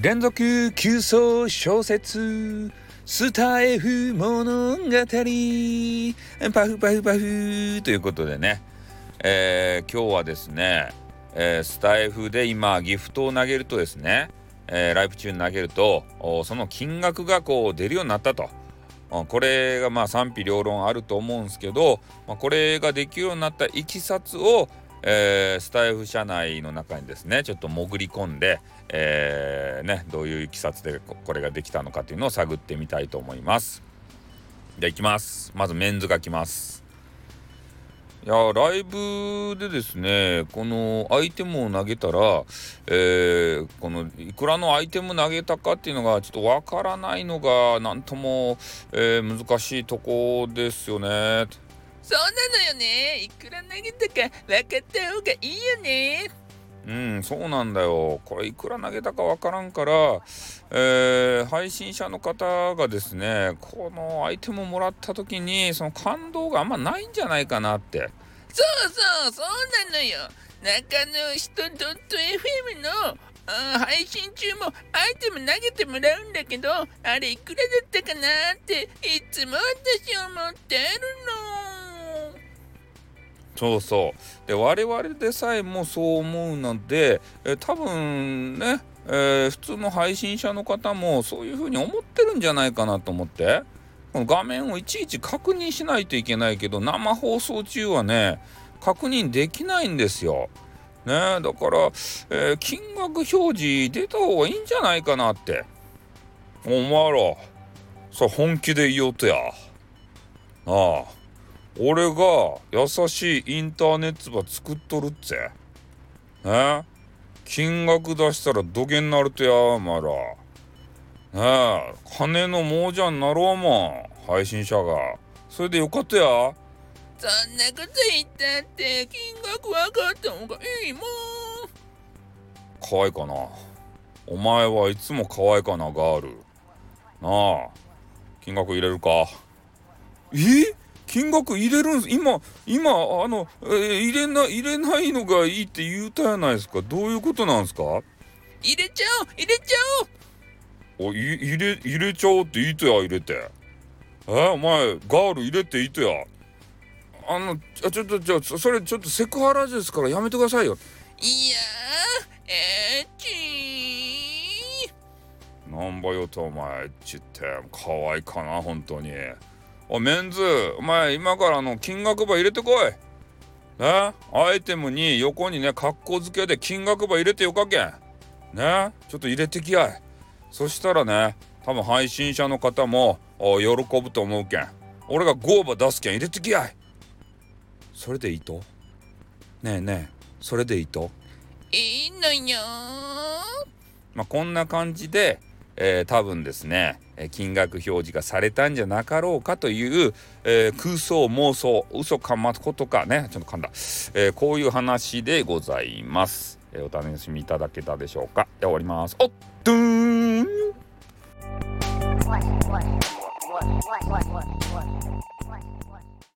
連続急走小説スタイフ物語。パフパフパフ。ということでね、えー、今日はですね、えー、スタイフで今ギフトを投げるとですね、えー、ライブ中に投げるとその金額がこう出るようになったと。これがまあ賛否両論あると思うんですけど、まあ、これができるようになったいきさつを、えー、スタイフ社内の中にですねちょっと潜り込んで、えー、ね、どういういきさつでこれができたのかというのを探ってみたいと思います。じゃあいきます。まずメンズが来ます。いやライブでですねこのアイテムを投げたら、えー、このいくらのアイテム投げたかっていうのがちょっとわからないのが何とも、えー、難しいとこですよね。そうなのよね。いくら投げたか分かった方がいいよね。うんそうなんだよ。これいくら投げたか分からんから、えー、配信者の方がですねこのアイテムをもらった時にその感動があんまないんじゃないかなって。そうそうそうなのよ。中の人 .fm の配信中もアイテム投げてもらうんだけどあれいくらだったかなっていつも私思ってるの。そうそう。で我々でさえもそう思うのでえ多分ね、えー、普通の配信者の方もそういうふうに思ってるんじゃないかなと思って。この画面をいちいち確認しないといけないけど生放送中はね確認できないんですよ。ねだから、えー、金額表示出た方がいいんじゃないかなって。お前らさ本気で言おうとや。ああ。俺が優しいインターネットば作っとるっぜ。ね？金額出したら土下になるとや、まら。ね？え、金の亡者になろうもん、配信者が。それでよかったや。そんなこと言ったって金額分かった方がいいもん。可愛いかな。お前はいつも可愛いかな、ガール。なあ、金額入れるか。え？金額入れるんです。今今あの、えー、入れな入れないのがいいって言うたやないですか。どういうことなんですか？入れちゃおう入れちゃおう。おい入れ入れちゃおうっていいとや入れて？えお前ガール入れていいとや？あのあちょっとじゃあそれちょっとセクハラですからやめてくださいよ。いやえっちなんばよとお前エッチって。可愛いかな本当に。おメンズお前今からの金額ば入れてこい。ね？アイテムに横にね格好付けで金額ば入れてよかけん。ね？ちょっと入れてきやい。そしたらね多分配信者の方も喜ぶと思うけん。俺が5ば出すけん入れてきやい。それでいいと？ねえねえそれでいいと？いいのよまあこんな感じでえー、多分ですね金額表示がされたんじゃなかろうかという、えー、空想妄想嘘かまことかねちょっと噛んだ、えー、こういう話でございます、えお楽しみいただけたでしょうか。で終わります。おっとーん。